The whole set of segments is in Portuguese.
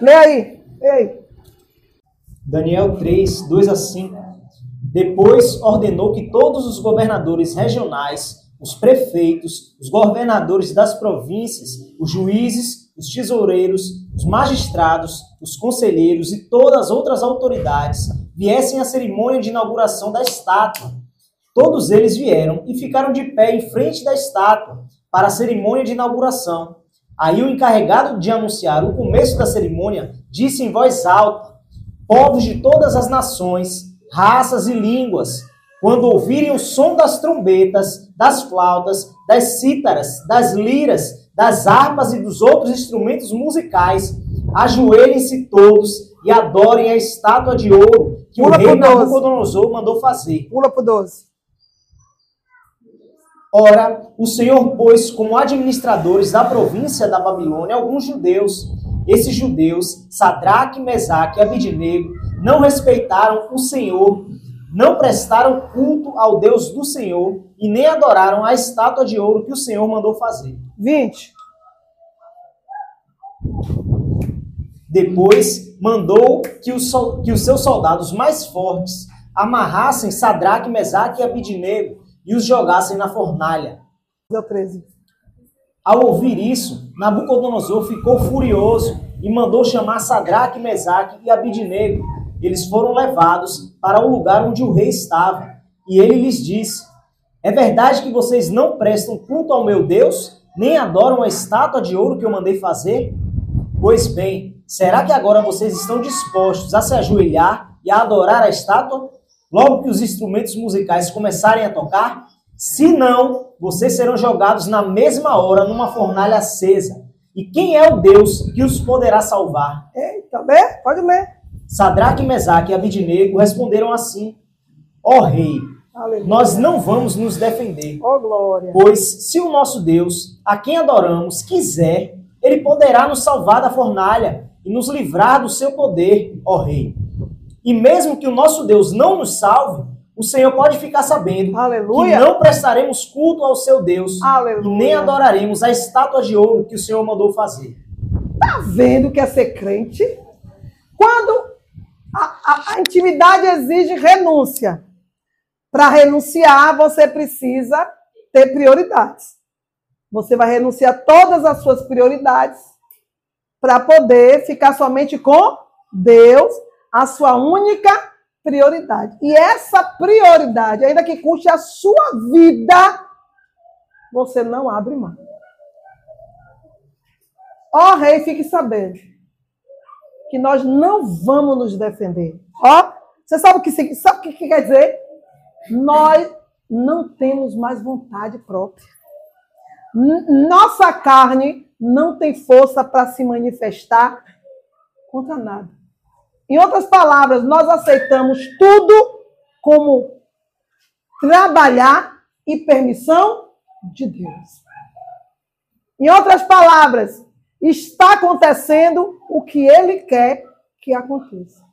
Lê aí. Aí. Daniel 3, 2 a 5. Depois ordenou que todos os governadores regionais, os prefeitos, os governadores das províncias, os juízes, os tesoureiros, os magistrados, os conselheiros e todas as outras autoridades viessem à cerimônia de inauguração da estátua. Todos eles vieram e ficaram de pé em frente da estátua para a cerimônia de inauguração. Aí o encarregado de anunciar o começo da cerimônia disse em voz alta: Povos de todas as nações, raças e línguas, quando ouvirem o som das trombetas, das flautas, das cítaras, das liras, das harpas e dos outros instrumentos musicais, ajoelhem-se todos e adorem a estátua de ouro que Pula o rei pro 12. Nabucodonosor mandou fazer. Pula pro 12. Ora, o Senhor pôs como administradores da província da Babilônia alguns judeus. Esses judeus, Sadraque, Mesaque e Abidinego, não respeitaram o Senhor, não prestaram culto ao Deus do Senhor e nem adoraram a estátua de ouro que o Senhor mandou fazer. 20. Depois mandou que os, que os seus soldados mais fortes amarrassem Sadraque, Mesaque e Abidinego e os jogassem na fornalha. Deu 13. Ao ouvir isso, Nabucodonosor ficou furioso e mandou chamar Sadraque, Mesaque e Abidinego. Eles foram levados para o lugar onde o rei estava. E ele lhes disse: É verdade que vocês não prestam culto ao meu Deus, nem adoram a estátua de ouro que eu mandei fazer? Pois bem, será que agora vocês estão dispostos a se ajoelhar e a adorar a estátua? Logo que os instrumentos musicais começarem a tocar? Se não, vocês serão jogados na mesma hora numa fornalha acesa. E quem é o Deus que os poderá salvar? Eita, lê? Pode ler. Sadraque, Mesaque e Abidinego responderam assim: Ó rei, Aleluia. nós não vamos nos defender. Ó glória. Pois se o nosso Deus, a quem adoramos, quiser, ele poderá nos salvar da fornalha e nos livrar do seu poder, ó rei. E mesmo que o nosso Deus não nos salve, o Senhor pode ficar sabendo que Aleluia. não prestaremos culto ao seu Deus Aleluia. e nem adoraremos a estátua de ouro que o Senhor mandou fazer. Tá vendo que é ser crente? Quando a, a- a intimidade exige renúncia. Para renunciar, você precisa ter prioridades. Você vai renunciar todas as suas prioridades para poder ficar somente com Deus, a sua única prioridade. E essa prioridade, ainda que custe a sua vida, você não abre mão. Ó rei, fique sabendo que nós não vamos nos defender. Ó, você sabe o que, sabe o que que quer dizer? Nós não temos mais vontade própria. Nossa carne não tem força para se manifestar contra nada. Em outras palavras, nós aceitamos tudo como trabalhar e permissão de Deus. Em outras palavras, está acontecendo o que ele quer que aconteça.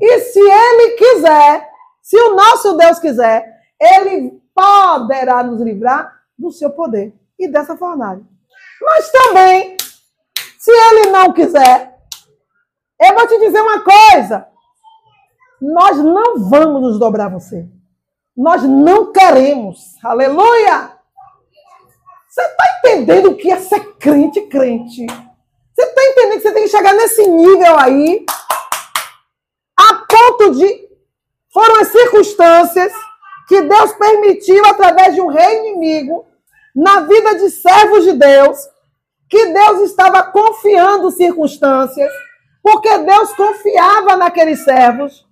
E se ele quiser, se o nosso Deus quiser, ele poderá nos livrar do seu poder e dessa fornalha. Mas também, se ele não quiser, eu vou te dizer uma coisa: nós não vamos nos dobrar você. Nós não queremos. Aleluia! Você está entendendo o que é ser crente, crente? Você está entendendo que você tem que chegar nesse nível aí, a ponto de. Foram as circunstâncias que Deus permitiu através de um rei inimigo na vida de servos de Deus, que Deus estava confiando circunstâncias, porque Deus confiava naqueles servos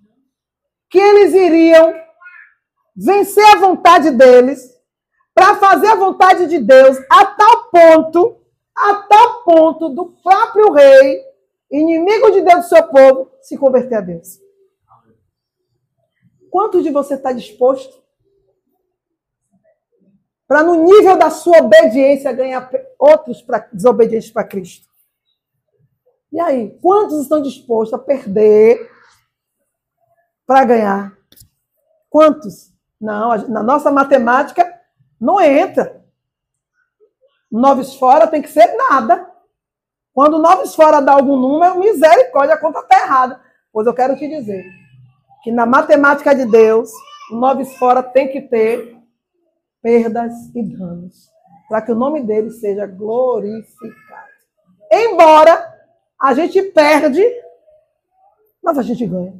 que eles iriam vencer a vontade deles para fazer a vontade de Deus a tal ponto, a tal ponto do próprio rei, inimigo de Deus do seu povo, se converter a Deus. Quanto de você está disposto para, no nível da sua obediência, ganhar outros desobedientes para Cristo? E aí, quantos estão dispostos a perder para ganhar? Quantos? Não, na nossa matemática não entra. Noves fora tem que ser nada. Quando nove fora dá algum número, misericórdia, a conta está errada. Pois eu quero te dizer que na matemática de Deus, o nove fora tem que ter perdas e danos, para que o nome dele seja glorificado. Embora a gente perde, mas a gente ganha.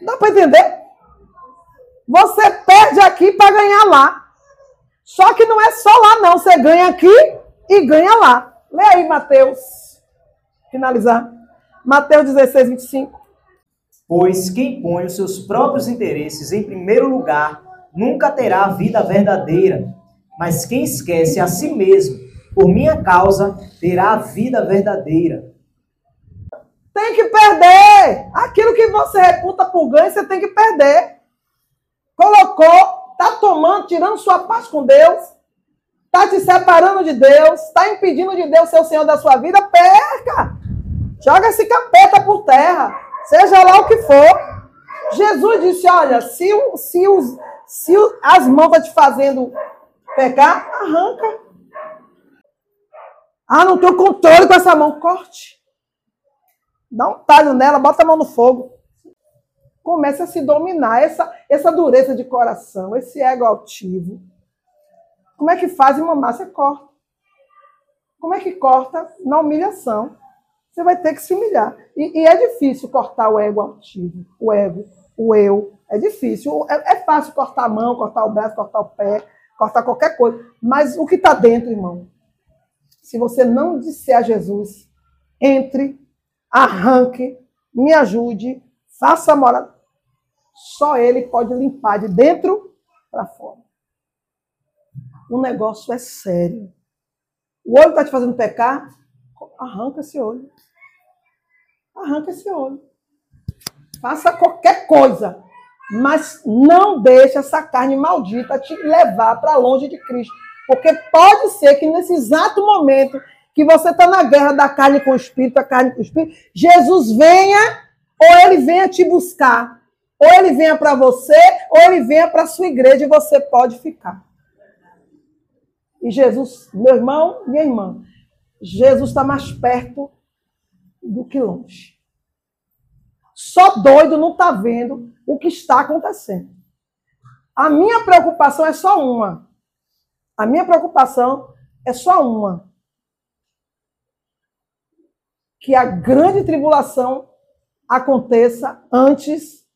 Dá para entender? Você perde aqui para ganhar lá. Só que não é só lá, não. Você ganha aqui e ganha lá. Lê aí, Mateus. Finalizar. Mateus 16, 25. Pois quem põe os seus próprios interesses em primeiro lugar nunca terá a vida verdadeira. Mas quem esquece a si mesmo por minha causa terá a vida verdadeira. Tem que perder. Aquilo que você reputa por ganho, você tem que perder. Colocou, tá tomando, tirando sua paz com Deus, tá te separando de Deus, tá impedindo de Deus ser o Senhor da sua vida, perca. Joga esse capeta por terra, seja lá o que for. Jesus disse: Olha, se, se, os, se as mãos estão te fazendo pecar, arranca. Ah, não tenho controle com essa mão. Corte. Dá um talho nela, bota a mão no fogo. Comece a se dominar. Essa, essa dureza de coração, esse ego altivo. Como é que faz, irmã Márcia? Corta. Como é que corta? Na humilhação. Você vai ter que se humilhar. E, e, é difícil cortar o ego altivo, o ego, o eu. É difícil. É, é fácil cortar a mão, cortar o braço, cortar o pé, cortar qualquer coisa. Mas o que está dentro, irmão? Se você não disser a Jesus, entre arranque, me ajude, faça a morada. Só Ele pode limpar de dentro para fora. O negócio é sério. O olho está te fazendo pecar? Arranca esse olho. Arranca esse olho. Faça qualquer coisa. Mas não deixe essa carne maldita te levar para longe de Cristo. Porque pode ser que nesse exato momento que você está na guerra da carne com o espírito, a carne com o espírito, Jesus venha ou ele venha te buscar. Ou ele venha para você, ou ele venha para a sua igreja e você pode ficar. E Jesus, meu irmão, minha irmã, Jesus está mais perto do que longe. Só doido não está vendo o que está acontecendo. A minha preocupação é só uma. A minha preocupação é só uma que a grande tribulação aconteça antes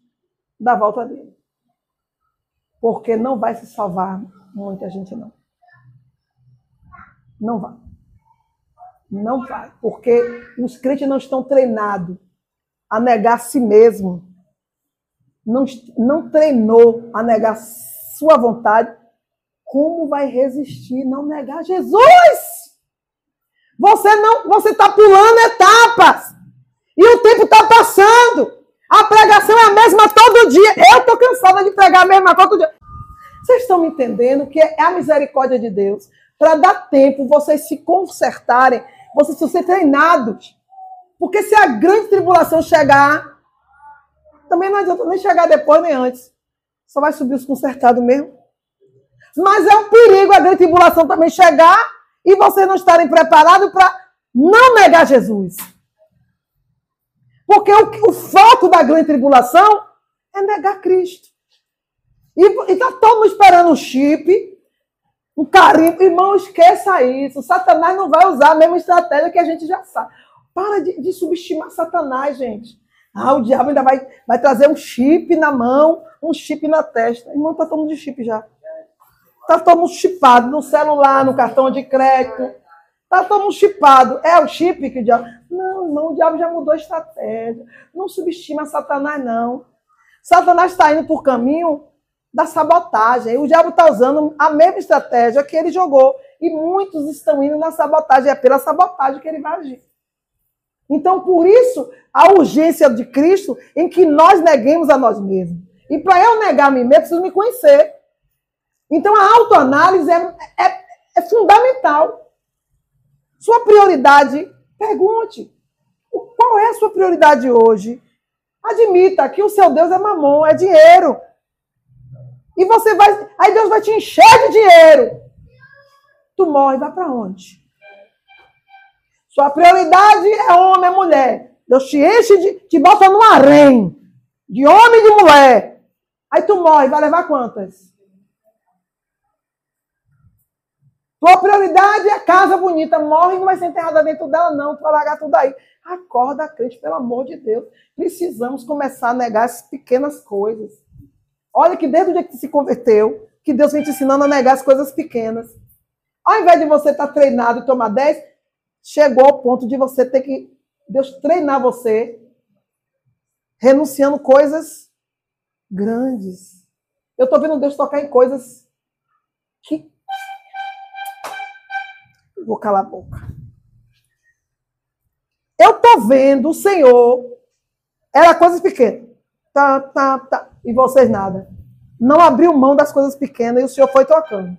da volta dele. Porque não vai se salvar muita gente, não. Não vai. Não vai. Porque os crentes não estão treinados a negar a si mesmo. Não, não treinou a negar sua vontade. Como vai resistir não negar Jesus? Você não, você está pulando etapas. E o tempo está passando. A pregação é a mesma todo dia. Eu estou cansada de pregar a mesma todo dia. Vocês estão me entendendo que é a misericórdia de Deus para dar tempo vocês se consertarem, vocês ser treinados. Porque se a grande tribulação chegar, também não adianta nem chegar depois nem antes. Só vai subir os consertados mesmo. Mas é um perigo a grande tribulação também chegar e vocês não estarem preparados para não negar Jesus. Porque o, o, foco da grande tribulação é negar Cristo. E está todo mundo esperando um chip, um carimbo. Irmão, esqueça isso. Satanás não vai usar a mesma estratégia que a gente já sabe. Para de, de subestimar Satanás, gente. Ah, o diabo ainda vai, vai trazer um chip na mão, um chip na testa. Irmão, está todo mundo de chip já. Está todo mundo chipado no celular, no cartão de crédito. Está todo mundo chipado. É o chip que o diabo. Não, irmão, o diabo já mudou a estratégia. Não subestima Satanás, não. Satanás está indo por caminho da sabotagem. O diabo está usando a mesma estratégia que ele jogou. E muitos estão indo na sabotagem. É pela sabotagem que ele vai agir. Então, por isso, a urgência de Cristo em que nós neguemos a nós mesmos. E para eu negar a mim mesmo, preciso me conhecer. Então, a autoanálise é, é, é fundamental. Sua prioridade, pergunte. Qual é a sua prioridade hoje? Admita que o seu Deus é mamão, é dinheiro. E você vai. Aí Deus vai te encher de dinheiro. Tu morre, vai para onde? Sua prioridade é homem e mulher. Deus te enche de. te bota num harém. De homem e de mulher. Aí tu morre, vai levar quantas? Tua prioridade é casa bonita. Morre, não vai ser enterrada dentro dela, não. Tu vai largar tudo aí. Acorda, crente, pelo amor de Deus. Precisamos começar a negar as pequenas coisas. Olha que desde o dia que se converteu, que Deus vem te ensinando a negar as coisas pequenas. Ao invés de você estar tá treinado e tomar 10, chegou ao ponto de você ter que Deus treinar você renunciando coisas grandes. Eu estou vendo Deus tocar em coisas que. Vou calar a boca. Eu estou vendo o Senhor. Era coisas pequenas. Tá, tá, tá. E vocês nada. Não abriu mão das coisas pequenas e o Senhor foi tocando.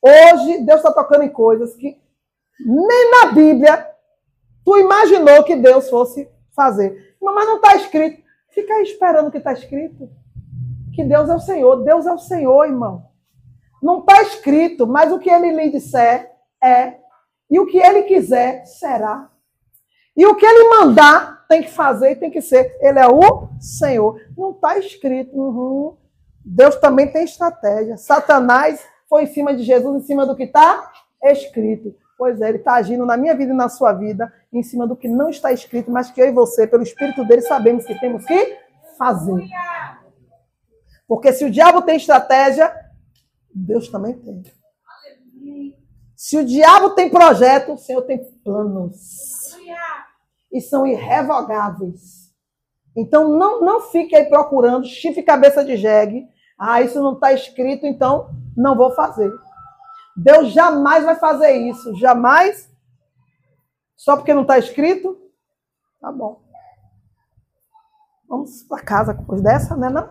Hoje, Deus está tocando em coisas que nem na Bíblia tu imaginou que Deus fosse fazer. Mas não está escrito. Fica aí esperando que está escrito. Que Deus é o Senhor. Deus é o Senhor, irmão. Não está escrito, mas o que ele lhe disser é. E o que ele quiser será. E o que ele mandar tem que fazer e tem que ser. Ele é o Senhor. Não está escrito. Uhum. Deus também tem estratégia. Satanás foi em cima de Jesus, em cima do que está escrito. Pois é, ele está agindo na minha vida e na sua vida em cima do que não está escrito, mas que eu e você, pelo Espírito dele, sabemos que temos que fazer. Porque se o diabo tem estratégia, Deus também tem. Se o diabo tem projeto, o Senhor tem planos. E são irrevogáveis. Então não, não fique aí procurando chifre cabeça de jegue. Ah, isso não está escrito, então não vou fazer. Deus jamais vai fazer isso. Jamais. Só porque não está escrito? Tá bom. Vamos para casa depois dessa, né? Não?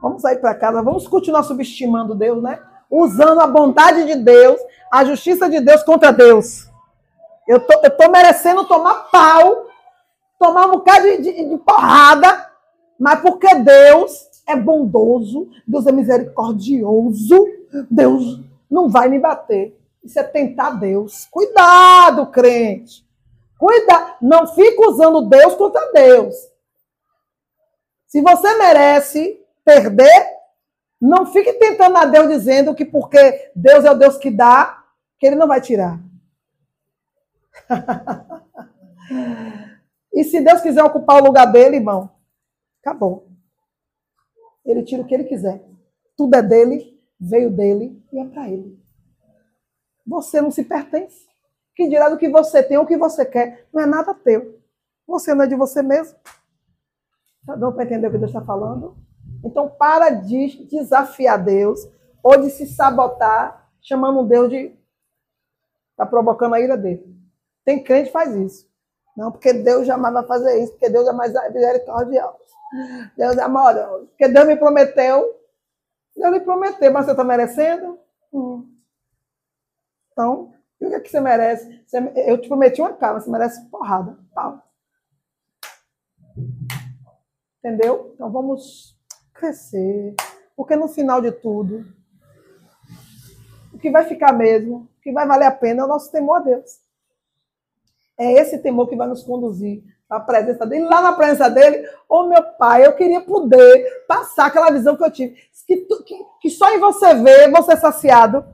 Vamos sair para casa. Vamos continuar subestimando Deus, né? Usando a bondade de Deus, a justiça de Deus contra Deus. Eu tô, eu tô merecendo tomar pau, tomar um bocado de, de, de porrada, mas porque Deus é bondoso, Deus é misericordioso, Deus não vai me bater. Isso é tentar Deus. Cuidado, crente. Cuida, não fica usando Deus contra Deus. Se você merece perder, não fique tentando a Deus dizendo que porque Deus é o Deus que dá, que ele não vai tirar. e se Deus quiser ocupar o lugar dele, irmão, acabou. Ele tira o que ele quiser. Tudo é dele, veio dele e é para ele. Você não se pertence. Que dirá do que você tem ou o que você quer, não é nada teu. Você não é de você mesmo. Tá dando para entender o que Deus está falando? Então, para de desafiar Deus ou de se sabotar, chamando Deus de. Está provocando a ira dele. Tem crente que faz isso. Não, porque Deus jamais vai fazer isso, porque Deus é mais misericordioso. Deus é amoroso. Porque Deus me prometeu Deus lhe prometeu, mas você está merecendo? Hum. Então, o que, é que você merece? eu te prometi uma cara, você merece porrada. Pau. Entendeu? Então vamos crescer. Porque no final de tudo, o que vai ficar mesmo, o que vai valer a pena é o nosso temor a Deus. É esse temor que vai nos conduzir a presença dele, lá na presença dele, ô oh, meu pai, eu queria poder passar aquela visão que eu tive, que, que, que só em você ver, você é saciado.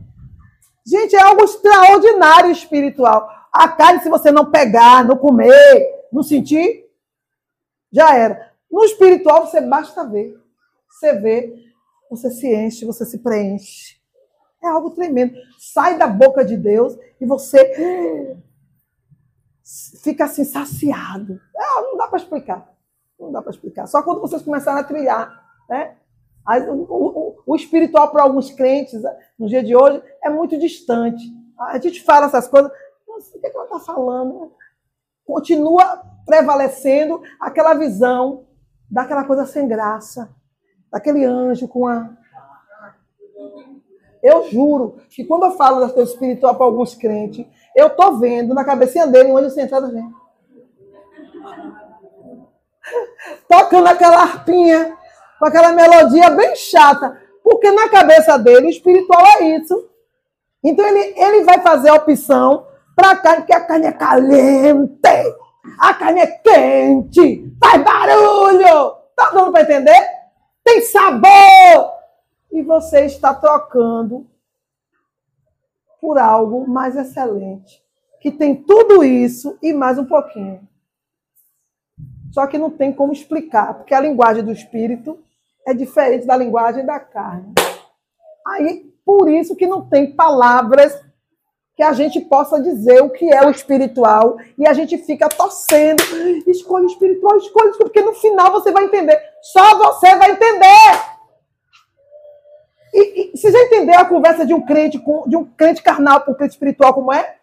Gente, é algo extraordinário espiritual. A carne, se você não pegar, não comer, não sentir, já era. No espiritual, você basta ver. Você vê, você se enche, você se preenche. É algo tremendo. Sai da boca de Deus e você fica assim saciado. É, não dá para explicar. Não dá para explicar. Só quando vocês começarem a trilhar, né? O, o, o espiritual para alguns crentes no dia de hoje é muito distante. A gente fala essas coisas, o que, é que ela está falando? Continua prevalecendo aquela visão daquela coisa sem graça, daquele anjo com a. Eu juro que quando eu falo das coisas espirituais para alguns crentes, eu tô vendo na cabecinha dele um anjo sentado assim. Tocando aquela harpinha, com aquela melodia bem chata. Porque na cabeça dele, o espiritual é isso. Então ele, ele vai fazer a opção para a carne, porque a carne é caliente, a carne é quente, faz barulho. Tá dando para entender? Tem sabor. E você está trocando por algo mais excelente, que tem tudo isso e mais um pouquinho. Só que não tem como explicar, porque a linguagem do espírito é diferente da linguagem da carne. Aí, por isso que não tem palavras que a gente possa dizer o que é o espiritual e a gente fica torcendo. Escolha espiritual, escolha, porque no final você vai entender. Só você vai entender. E, e você já entendeu a conversa de um crente com, de um crente carnal com um crente espiritual como é?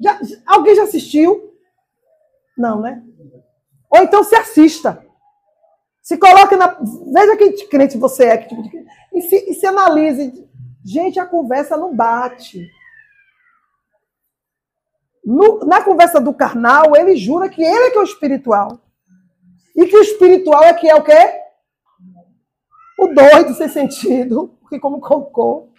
Já, alguém já assistiu? Não, né? Ou então se assista. Se coloque na. Veja que crente você é, que tipo de crente. E se, e se analise. Gente, a conversa não bate. No, na conversa do carnal, ele jura que ele é que é o espiritual. E que o espiritual é que é o quê? O doido sem sentido, porque como colocou.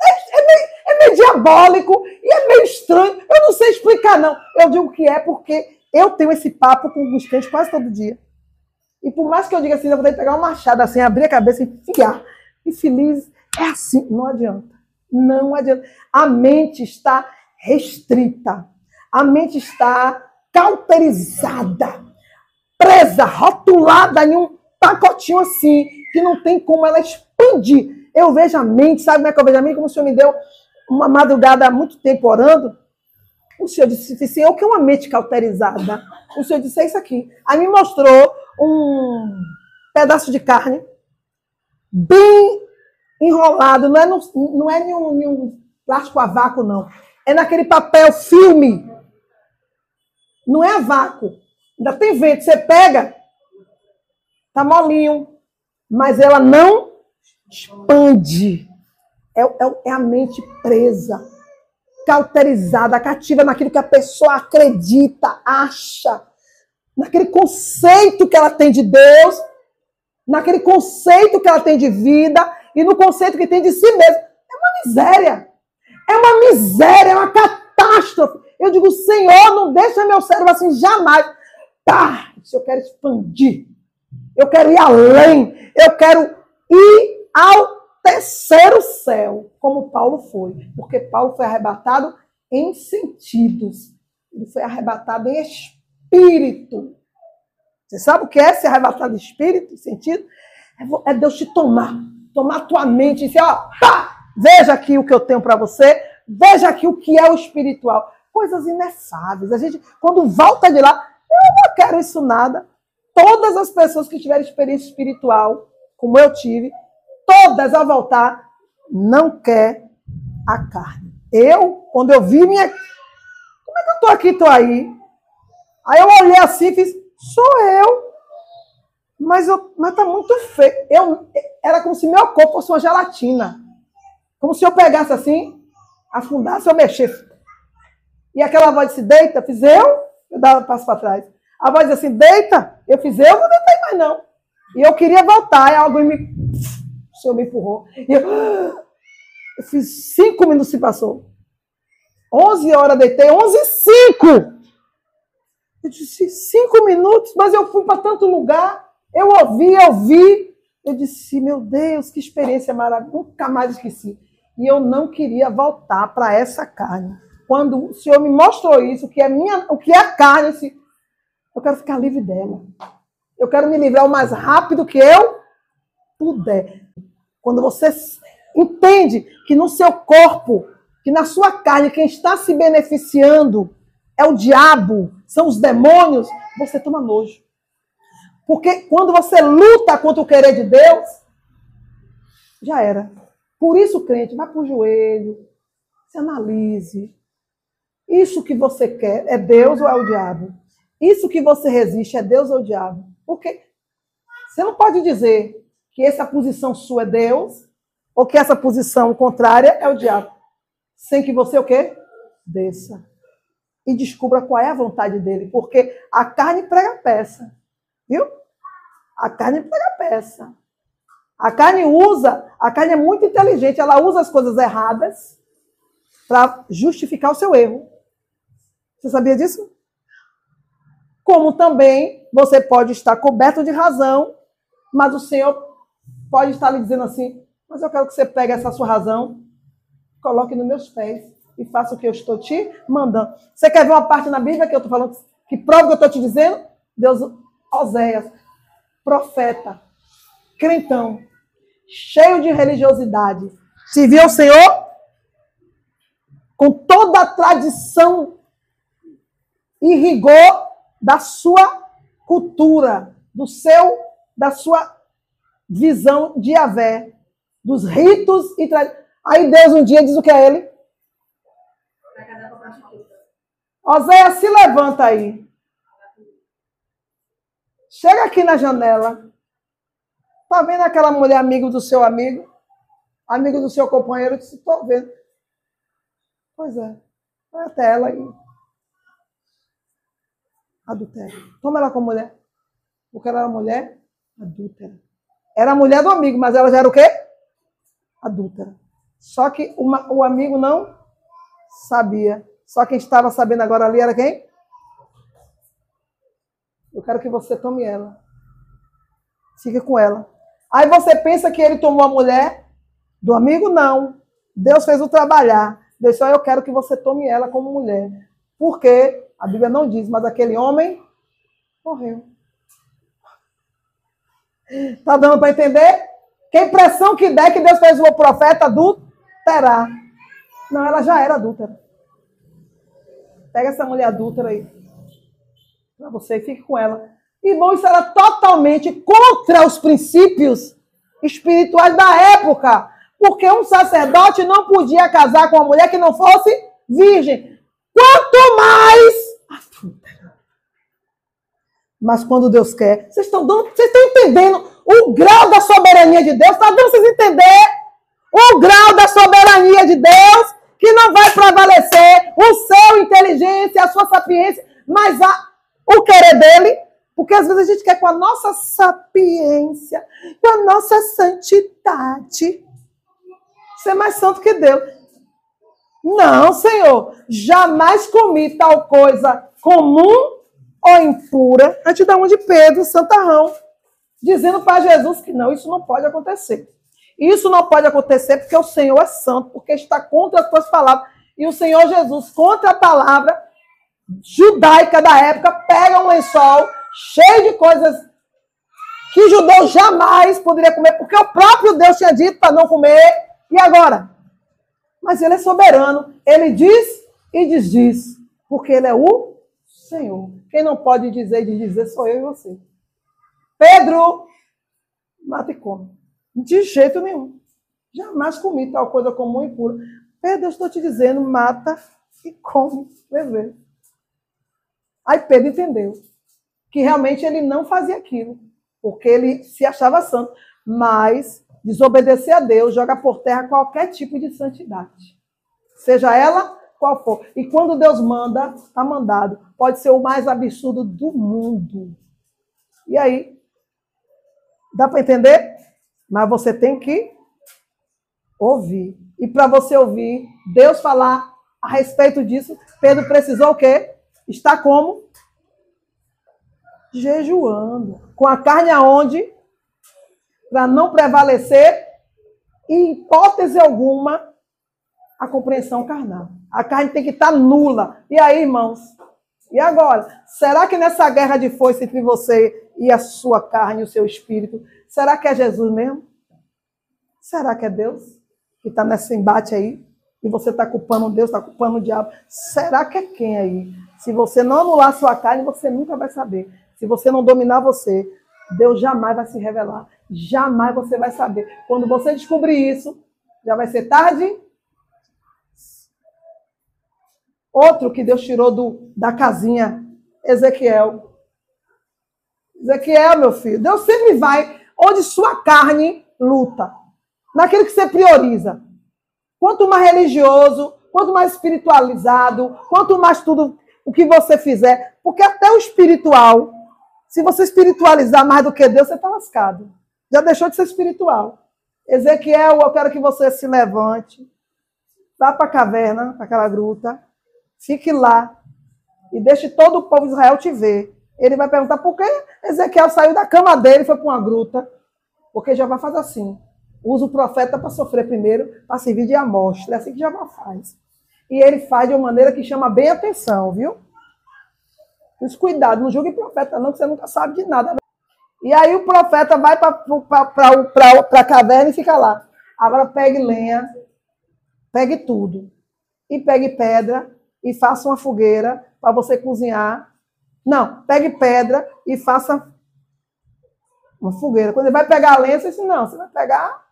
É, é, meio, é meio diabólico e é meio estranho. Eu não sei explicar, não. Eu digo que é porque eu tenho esse papo com os crentes quase todo dia. E por mais que eu diga assim, eu vou ter que pegar uma machada assim, abrir a cabeça e enfiar. E feliz é assim. Não adianta. Não adianta. A mente está restrita. A mente está cauterizada, presa, rotulada em um pacotinho assim, que não tem como ela expandir. Eu vejo a mente, sabe como é que eu vejo a mente? Como o Senhor me deu uma madrugada há muito tempo orando. O Senhor disse assim, o que é uma mente cauterizada? O Senhor disse, é isso aqui. Aí me mostrou um pedaço de carne bem enrolado, não é, no, não é nenhum, nenhum plástico a vácuo, não é naquele papel filme. Não é a vácuo. Ainda tem vento. Você pega, tá molinho. Mas ela não expande. É, é, é a mente presa, cauterizada, cativa naquilo que a pessoa acredita, acha, naquele conceito que ela tem de Deus, naquele conceito que ela tem de vida e no conceito que tem de si mesma. É uma miséria. É uma miséria, é uma catástrofe. Eu digo, Senhor, não deixa meu cérebro assim jamais. Tá, se eu quero expandir, eu quero ir além, eu quero ir ao terceiro céu, como Paulo foi. Porque Paulo foi arrebatado em sentidos. Ele foi arrebatado em espírito. Você sabe o que é ser arrebatado em espírito, em sentido? É, é Deus te tomar, tomar tua mente e dizer, ó, pá, Veja aqui o que eu tenho para você. Veja aqui o que é o espiritual. Coisas inefáveis. A gente, quando volta de lá, eu não quero isso nada. Todas as pessoas que tiverem experiência espiritual, como eu tive, todas ao voltar, não quer a carne. Eu, quando eu vi minha. Como é que eu tô aqui, tô aí? Aí eu olhei assim e fiz, sou eu. Mas, eu, mas tá muito feio. Eu, era como se meu corpo fosse uma gelatina. Como se eu pegasse assim, afundasse, eu mexesse. E aquela voz disse, deita, fiz eu, eu dava um passo para trás. A voz disse assim, deita, eu fiz eu, não deitei mais não. E eu queria voltar, e alguém me. O senhor me empurrou. E eu, eu fiz cinco minutos se passou. Onze horas deitei, onze e cinco. Eu disse, cinco minutos, mas eu fui para tanto lugar. Eu ouvi, eu vi. Eu disse, meu Deus, que experiência maravilhosa. Nunca mais esqueci. E eu não queria voltar para essa carne. Quando o Senhor me mostrou isso, o que é minha, o que é carne, eu, disse, eu quero ficar livre dela. Eu quero me livrar o mais rápido que eu puder. Quando você entende que no seu corpo, que na sua carne, quem está se beneficiando é o diabo, são os demônios, você toma nojo. Porque quando você luta contra o querer de Deus, já era. Por isso, crente, vá para o joelho, se analise. Isso que você quer é Deus ou é o diabo? Isso que você resiste é Deus ou o diabo? Porque você não pode dizer que essa posição sua é Deus ou que essa posição contrária é o diabo. Sem que você o quê? Desça. E descubra qual é a vontade dele. Porque a carne prega peça. Viu? A carne prega peça. A carne usa, a carne é muito inteligente, ela usa as coisas erradas para justificar o seu erro. Você sabia disso? Como também você pode estar coberto de razão, mas o Senhor pode estar lhe dizendo assim: Mas eu quero que você pegue essa sua razão, coloque nos meus pés e faça o que eu estou te mandando. Você quer ver uma parte na Bíblia que eu estou falando, que prova o que eu estou te dizendo? Deus, Oséias, profeta, crentão, cheio de religiosidade, se viu o Senhor com toda a tradição e rigor da sua cultura, do seu, da sua visão de Yahvé, dos ritos e tradições. Aí Deus um dia diz o que é ele? Oséias, se levanta aí. Chega aqui na janela. Tá vendo aquela mulher amigo do seu amigo? Amigo do seu companheiro? Estou vendo. Pois é. Vai até ela aí. Adultério. Toma ela como mulher. Porque ela era mulher adúltera. Era mulher do amigo, mas ela já era o quê? Adúltera. Só que uma, o amigo não sabia. Só quem estava sabendo agora ali era quem? Eu quero que você tome ela. Fique com ela. Aí você pensa que ele tomou a mulher do amigo? Não. Deus fez o trabalhar. Deixou, eu quero que você tome ela como mulher. Porque a Bíblia não diz, mas aquele homem morreu. Tá dando para entender? Que impressão que der que Deus fez o profeta adulterar. Não, ela já era adúltera. Pega essa mulher adúltera aí. Para você e fique com ela. Irmão, isso era totalmente contra os princípios espirituais da época. Porque um sacerdote não podia casar com uma mulher que não fosse virgem. Quanto mais. Mas quando Deus quer, vocês estão dando, vocês estão entendendo o grau da soberania de Deus? Está dando vocês entender o grau da soberania de Deus que não vai prevalecer o seu inteligência, a sua sapiência, mas a, o querer dele porque às vezes a gente quer com a nossa sapiência, com a nossa santidade, ser mais santo que Deus. Não, Senhor, jamais comi tal coisa comum ou impura. A gente dá de Pedro, santarrão, dizendo para Jesus que não, isso não pode acontecer. Isso não pode acontecer porque o Senhor é santo, porque está contra as tuas palavras. E o Senhor Jesus, contra a palavra judaica da época, pega um lençol cheio de coisas que judeu jamais poderia comer, porque o próprio Deus tinha dito para não comer. E agora? Mas ele é soberano. Ele diz e desdiz, porque ele é o Senhor. Quem não pode dizer e dizer sou eu e você. Pedro, mata e come. De jeito nenhum. Jamais comi tal coisa comum e pura. Pedro, eu estou te dizendo, mata e come. Beber. Aí Pedro entendeu que realmente ele não fazia aquilo, porque ele se achava santo, mas desobedecer a Deus joga por terra qualquer tipo de santidade, seja ela qual for. E quando Deus manda, está mandado. Pode ser o mais absurdo do mundo. E aí? Dá para entender? Mas você tem que ouvir. E para você ouvir, Deus falar a respeito disso, Pedro precisou o quê? Está como? jejuando. Com a carne aonde? Para não prevalecer, em hipótese alguma, a compreensão carnal. A carne tem que estar tá nula. E aí, irmãos? E agora? Será que nessa guerra de força entre você e a sua carne, o seu espírito, será que é Jesus mesmo? Será que é Deus que está nesse embate aí? E você está culpando Deus, está culpando o diabo? Será que é quem aí? Se você não anular sua carne, você nunca vai saber. Se você não dominar você, Deus jamais vai se revelar. Jamais você vai saber. Quando você descobrir isso, já vai ser tarde. Outro que Deus tirou do, da casinha, Ezequiel. Ezequiel, meu filho, Deus sempre vai onde sua carne luta. Naquilo que você prioriza. Quanto mais religioso, quanto mais espiritualizado, quanto mais tudo o que você fizer, porque até o espiritual se você espiritualizar mais do que Deus, você está lascado. Já deixou de ser espiritual. Ezequiel, eu quero que você se levante, vá para a caverna, para aquela gruta, fique lá e deixe todo o povo de Israel te ver. Ele vai perguntar por que Ezequiel saiu da cama dele e foi para uma gruta. Porque Jeová faz assim. Usa o profeta para sofrer primeiro, para servir de amostra. É assim que Jeová faz. E ele faz de uma maneira que chama bem atenção, viu? Mas cuidado, não julgue profeta, não, que você nunca sabe de nada. E aí o profeta vai para a caverna e fica lá. Agora pegue lenha, pegue tudo. E pegue pedra e faça uma fogueira para você cozinhar. Não, pegue pedra e faça uma fogueira. Quando ele vai pegar a lenha, você diz, não, você vai pegar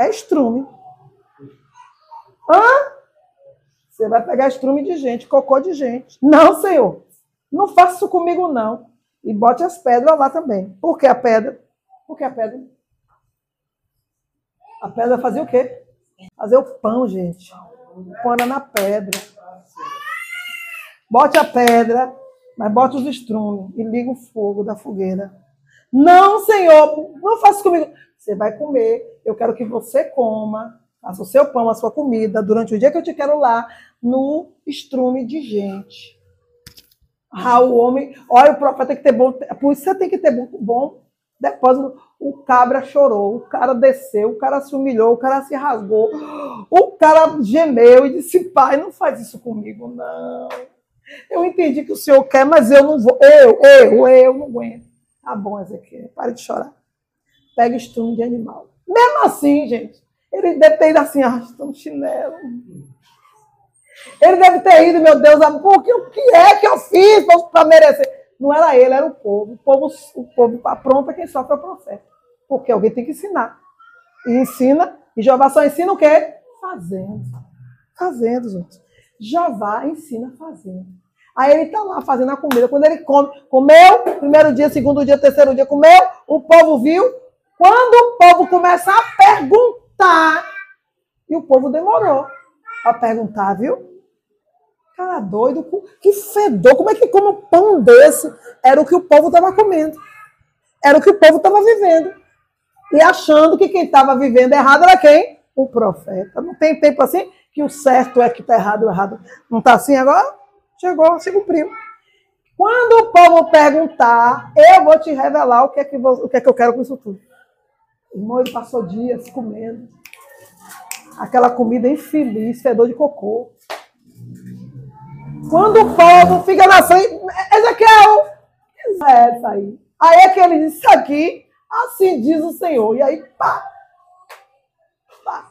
é estrume. Hã? Você vai pegar estrume de gente, cocô de gente. Não, Senhor. Não faça isso comigo, não. E bote as pedras lá também. Por que a pedra? Por que a pedra? A pedra fazia o quê? Fazer o pão, gente. Põe na pedra. Bote a pedra, mas bote os estrumes e liga o fogo da fogueira. Não, Senhor, não faça comigo. Você vai comer, eu quero que você coma, faça o seu pão, a sua comida, durante o dia que eu te quero lá, no estrume de gente. Ah, o homem, olha, o profeta tem que ter bom, por isso você tem que ter bom, bom depósito. O cabra chorou, o cara desceu, o cara se humilhou, o cara se rasgou, o cara gemeu e disse: Pai, não faz isso comigo, não. Eu entendi que o senhor quer, mas eu não vou. Eu, eu, eu não aguento. Tá bom, Ezequiel, pare de chorar. Pega estrume de animal. Mesmo assim, gente, ele deve ter ido assim, arrastando chinelo. Ele deve ter ido, meu Deus, porque o que é que eu fiz para merecer? Não era ele, era o povo. O povo, o povo apronta quem sofre é o profeta. Porque alguém tem que ensinar. E ensina, e Jeová só ensina o quê? Fazendo. Fazendo, gente. Jeová ensina fazendo. Aí ele está lá fazendo a comida. Quando ele come, comeu, primeiro dia, segundo dia, terceiro dia, comeu, o povo viu. Quando o povo começa a perguntar, e o povo demorou a perguntar, viu? Cara doido, que fedor, como é que come um pão desse? Era o que o povo estava comendo. Era o que o povo estava vivendo. E achando que quem estava vivendo errado era quem? O profeta. Não tem tempo assim que o certo é que está errado, o errado não está assim agora? Chegou, se cumpriu. Quando o povo perguntar, eu vou te revelar o que é que, vou, o que, é que eu quero com isso tudo. O irmão, ele passou dias comendo aquela comida infeliz, fedor de cocô. Quando o povo fica na frente, Ezequiel, é essa aí. Aí é que ele disse, isso aqui, assim diz o Senhor. E aí, pá, pá.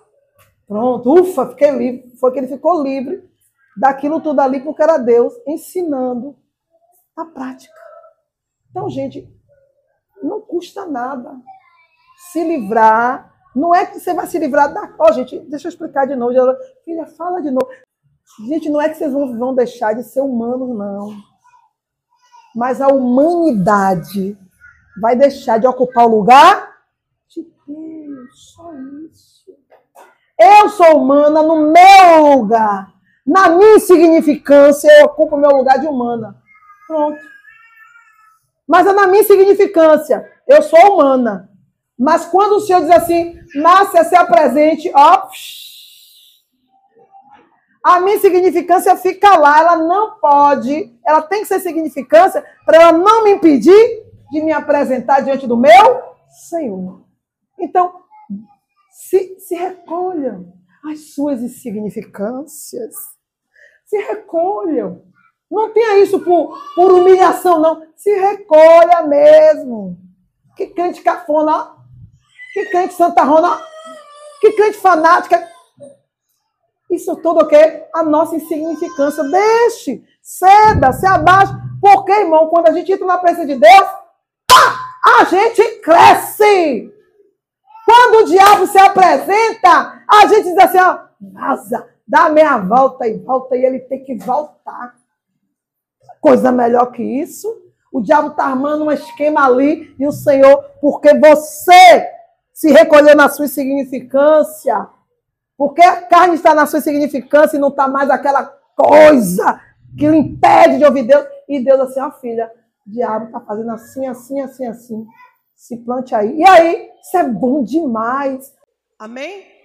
Pronto, ufa, fiquei livre. Foi que ele ficou livre daquilo tudo ali, porque era Deus ensinando na prática. Então, gente, não custa nada se livrar. Não é que você vai se livrar da. Ó, oh, gente, deixa eu explicar de novo. Filha, fala de novo. Gente, não é que vocês vão deixar de ser humanos, não. Mas a humanidade vai deixar de ocupar o lugar de Deus. Só isso. Eu sou humana no meu lugar. Na minha insignificância, eu ocupo o meu lugar de humana. Pronto. Mas é na minha insignificância. Eu sou humana. Mas quando o Senhor diz assim, Márcia, se apresente, ó, a minha significância fica lá, ela não pode, ela tem que ser significância para ela não me impedir de me apresentar diante do meu Senhor. Então, se, se recolham as suas insignificâncias. Se recolham. Não tenha isso por, por humilhação, não. Se recolha mesmo. Que crente cafona, que crente santarrona, que crente fanática, isso tudo o quê? A nossa insignificância. Deixe, ceda, se abaixe. Porque, irmão, quando a gente entra na presença de Deus, a gente cresce. Quando o diabo se apresenta, a gente diz assim, ó, vaza, dá meia volta e volta, e ele tem que voltar. Coisa melhor que isso. O diabo está armando um esquema ali, e o Senhor, porque você se recolheu na sua insignificância, porque a carne está na sua significância e não está mais aquela coisa que lhe impede de ouvir Deus. E Deus assim, ó filha, o diabo está fazendo assim, assim, assim, assim. Se plante aí. E aí, isso é bom demais. Amém?